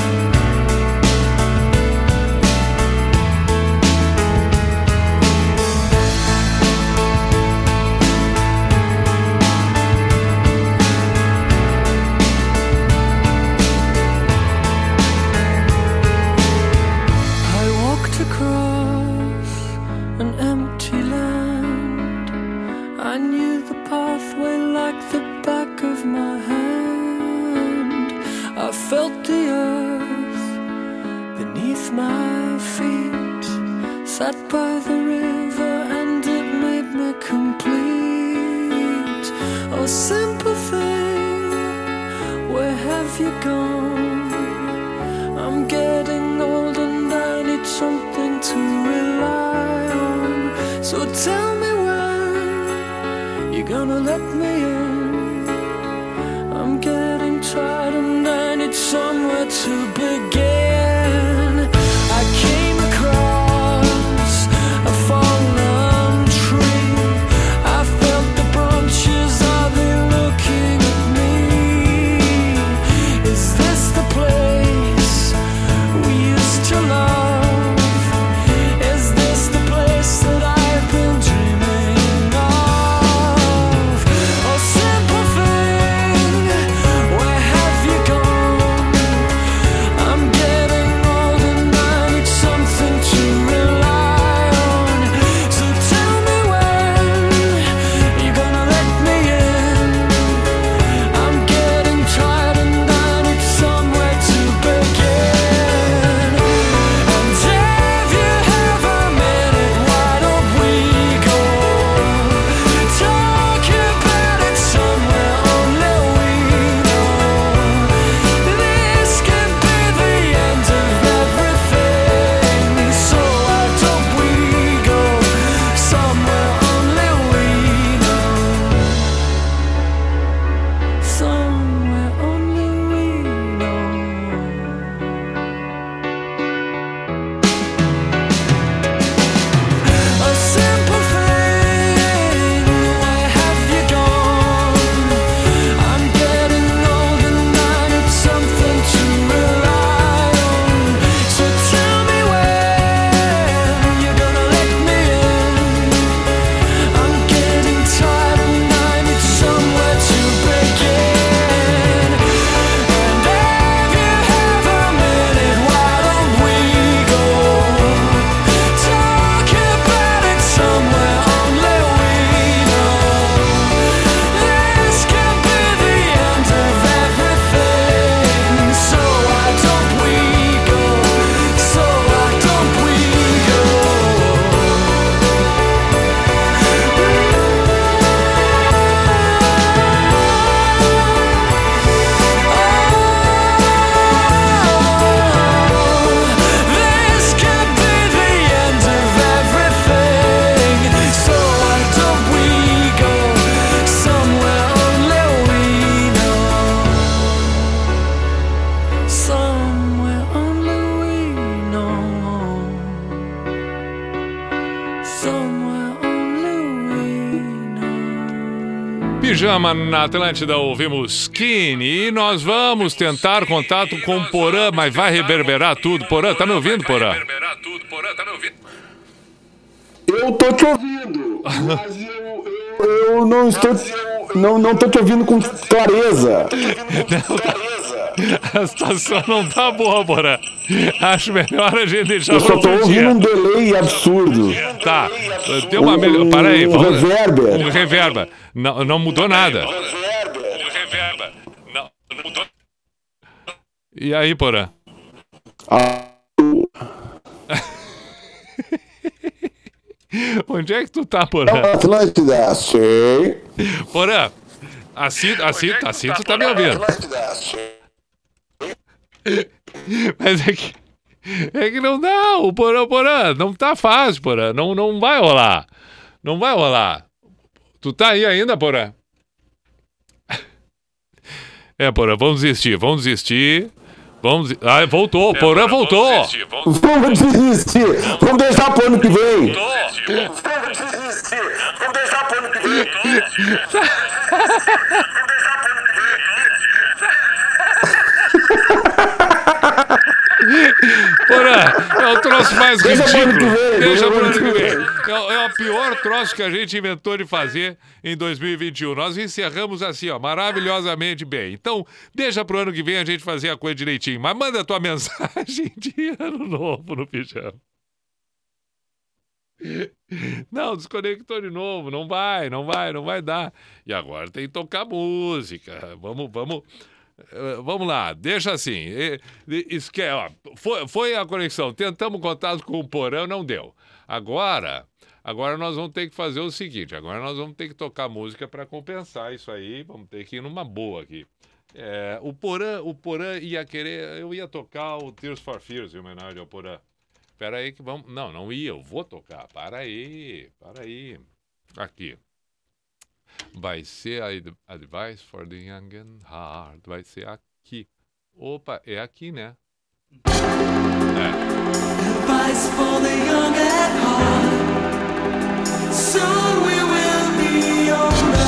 We Pijama na Atlântida, ouvimos Skinny e nós vamos tentar contato com o Porã, mas vai reverberar tudo. Porã, tá me ouvindo, Porã? Eu tô te ouvindo, mas eu, eu, eu não estou. Não, não tô te ouvindo com clareza. A situação não tá boa, Porã. Acho melhor a gente deixar Eu só tô ouvindo dia. um delay absurdo. Tá, tem uma Um- melhor. Para aí, um vamos. reverber. Um reverba. Não, não mudou nada. E aí, Porã? Onde é que tu tá, Porã? Atlântida, sei. Porã, a Cito, a Cito, a Cito tá me ouvindo. Mas é que. É que não dá, o Porã, Porã, não tá fácil, Porã. Não, não vai rolar. Não vai rolar. Tu tá aí ainda, Porã? É, Porã, vamos desistir, vamos desistir. Vamos. Ah, voltou, Porã voltou. Vamos desistir. Vamos deixar pro ano que vem. Porã, é o troço mais Deixa pro ano que vem, Deixa deixa pro pro ano que ano que vem. É, é o pior troço que a gente inventou de fazer em 2021. Nós encerramos assim, ó, maravilhosamente bem. Então, deixa pro ano que vem a gente fazer a coisa direitinho. Mas manda a tua mensagem de ano novo no pijama. Não, desconectou de novo. Não vai, não vai, não vai dar. E agora tem que tocar música. Vamos, vamos. Eh, vamos lá, deixa assim. Esque ó, foi, foi a conexão. Tentamos contato com o Porã, não deu. Agora, agora nós vamos ter que fazer o seguinte: agora nós vamos ter que tocar música para compensar isso aí. Vamos ter que ir numa boa aqui. É, o Porã, o Porã ia querer, eu ia tocar o Tears for Fears em homenagem ao Porã. Espera aí que vamos, não, não ia, eu vou tocar. Para aí, para aí. Aqui vai ser a Advice for the Young and Hard. Vai ser aqui. Opa, é aqui, né? É. Advice for the young and hard. Soon we will be your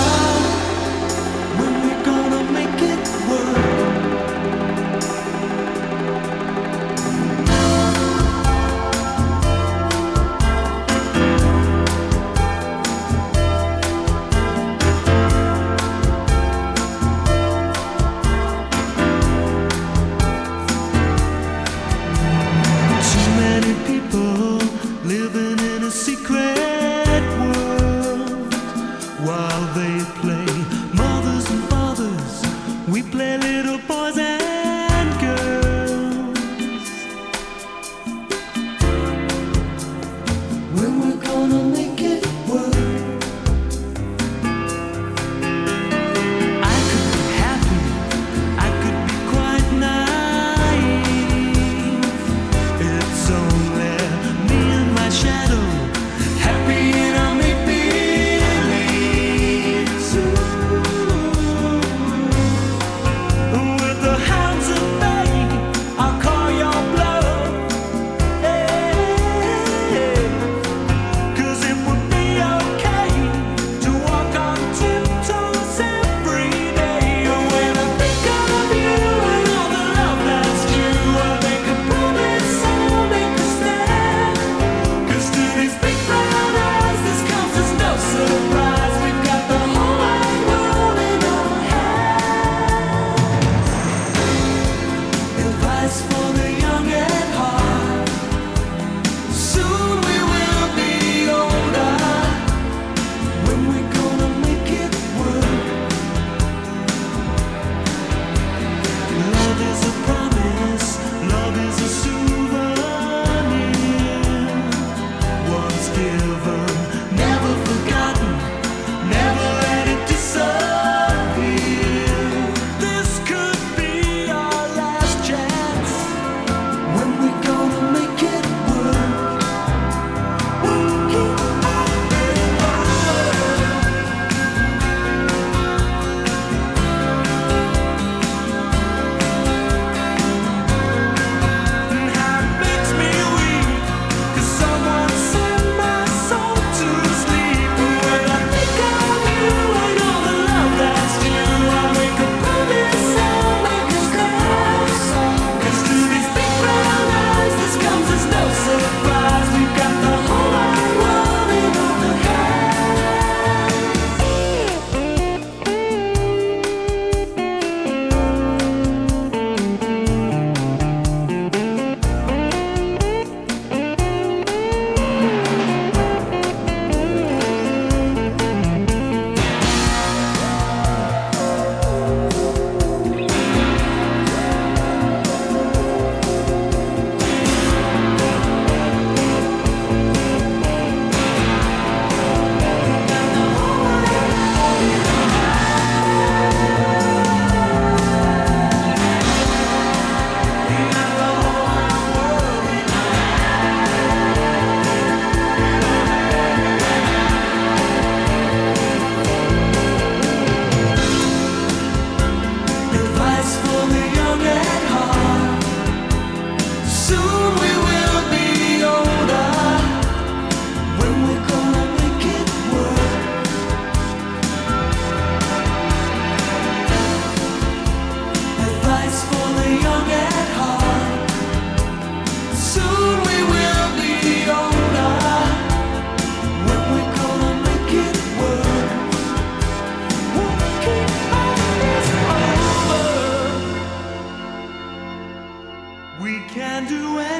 do it.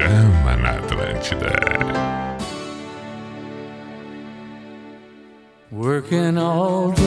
Akşam na Atlântida. Working all day.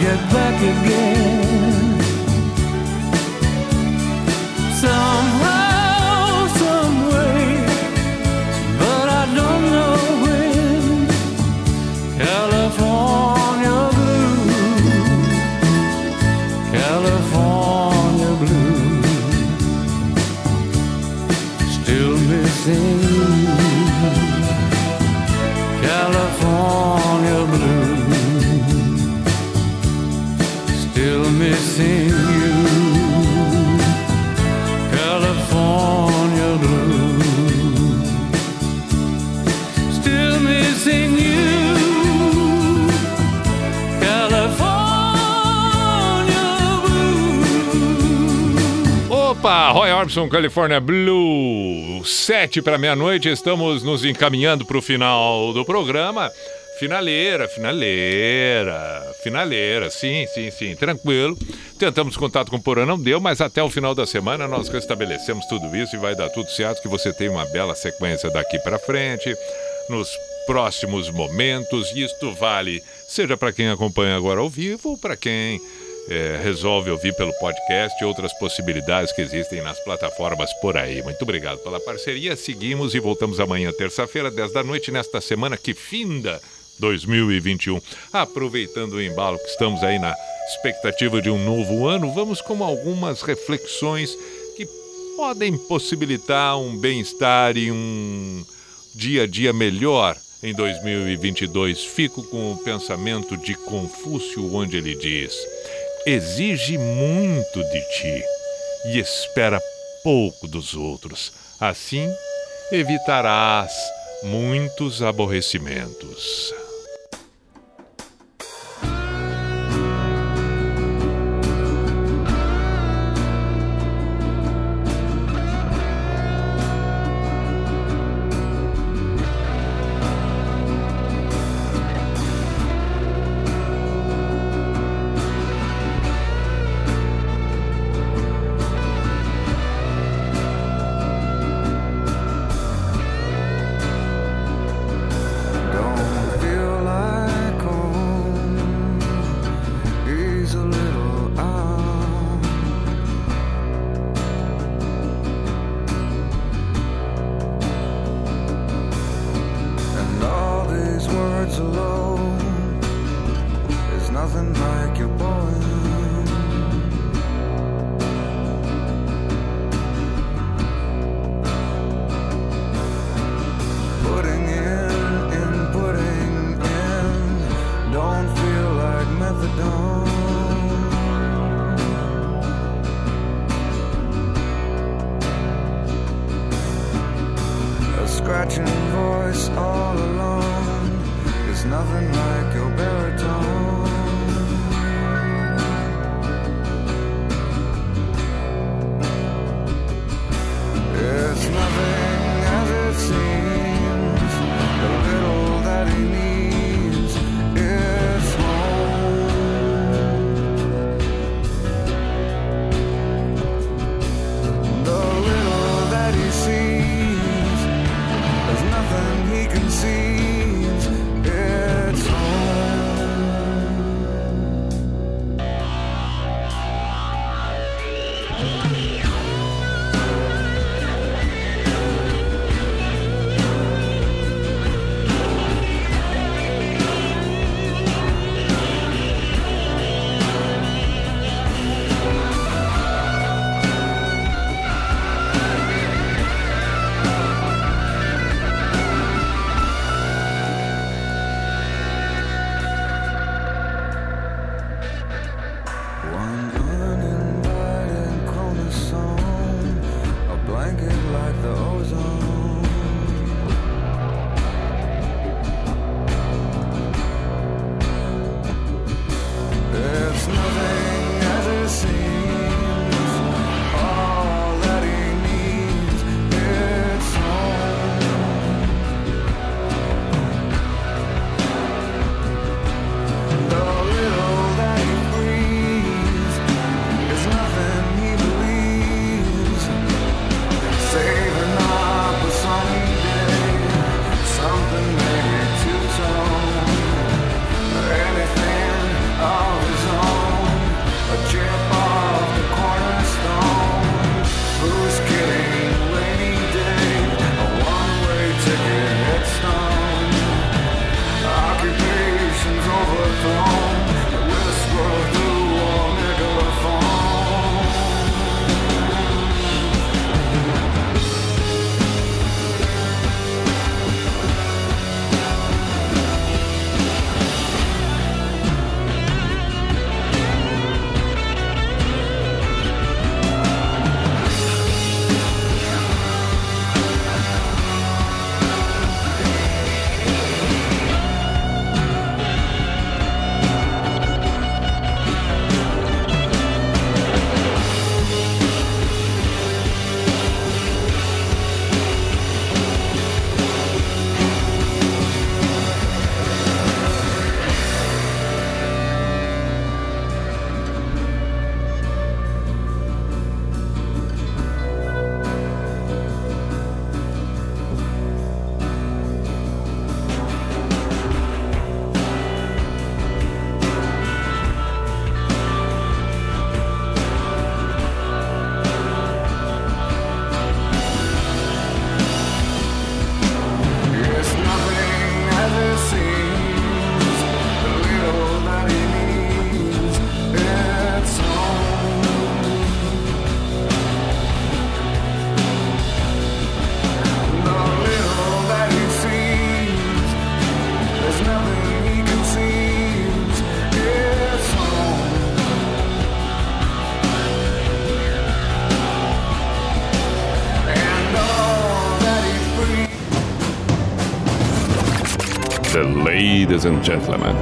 Get back again. Orbison, California Blue. Sete para meia-noite, estamos nos encaminhando para o final do programa. Finaleira, finaleira, finaleira, sim, sim, sim, tranquilo. Tentamos contato com o Porã, não deu, mas até o final da semana nós restabelecemos tudo isso e vai dar tudo certo, que você tem uma bela sequência daqui para frente, nos próximos momentos, isto vale seja para quem acompanha agora ao vivo ou para quem é, resolve ouvir pelo podcast e outras possibilidades que existem nas plataformas por aí. Muito obrigado pela parceria. Seguimos e voltamos amanhã, terça-feira, 10 da noite, nesta semana que finda 2021. Aproveitando o embalo que estamos aí na expectativa de um novo ano, vamos com algumas reflexões que podem possibilitar um bem-estar e um dia a dia melhor em 2022. Fico com o pensamento de Confúcio, onde ele diz: exige muito de ti e espera pouco dos outros. Assim, evitarás muitos aborrecimentos. Ladies and gentlemen,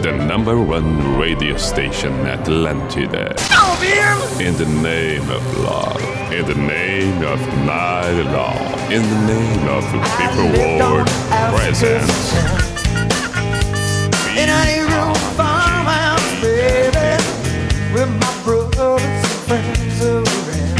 the number one radio station Atlantida. Oh, in the name of love, in the name of night law, in the name of paperwork presence.